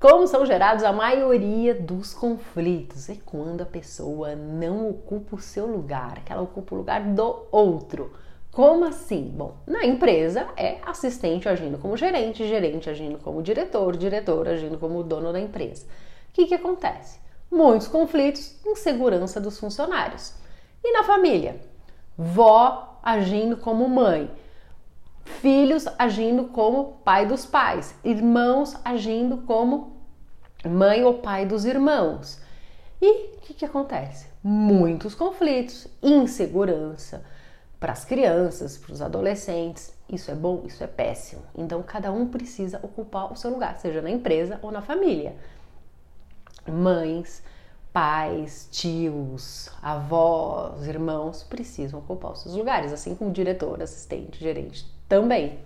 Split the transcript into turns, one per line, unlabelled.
Como são gerados a maioria dos conflitos? É quando a pessoa não ocupa o seu lugar, que ela ocupa o lugar do outro. Como assim? Bom, na empresa é assistente agindo como gerente, gerente agindo como diretor, diretor agindo como dono da empresa. O que, que acontece? Muitos conflitos, insegurança dos funcionários. E na família? Vó agindo como mãe, filhos agindo como pai dos pais, irmãos agindo como mãe ou pai dos irmãos. E o que, que acontece? Muitos conflitos, insegurança para as crianças, para os adolescentes. Isso é bom, isso é péssimo. Então cada um precisa ocupar o seu lugar, seja na empresa ou na família. Mães, pais, tios, avós, irmãos precisam ocupar os seus lugares, assim como diretor, assistente, gerente também.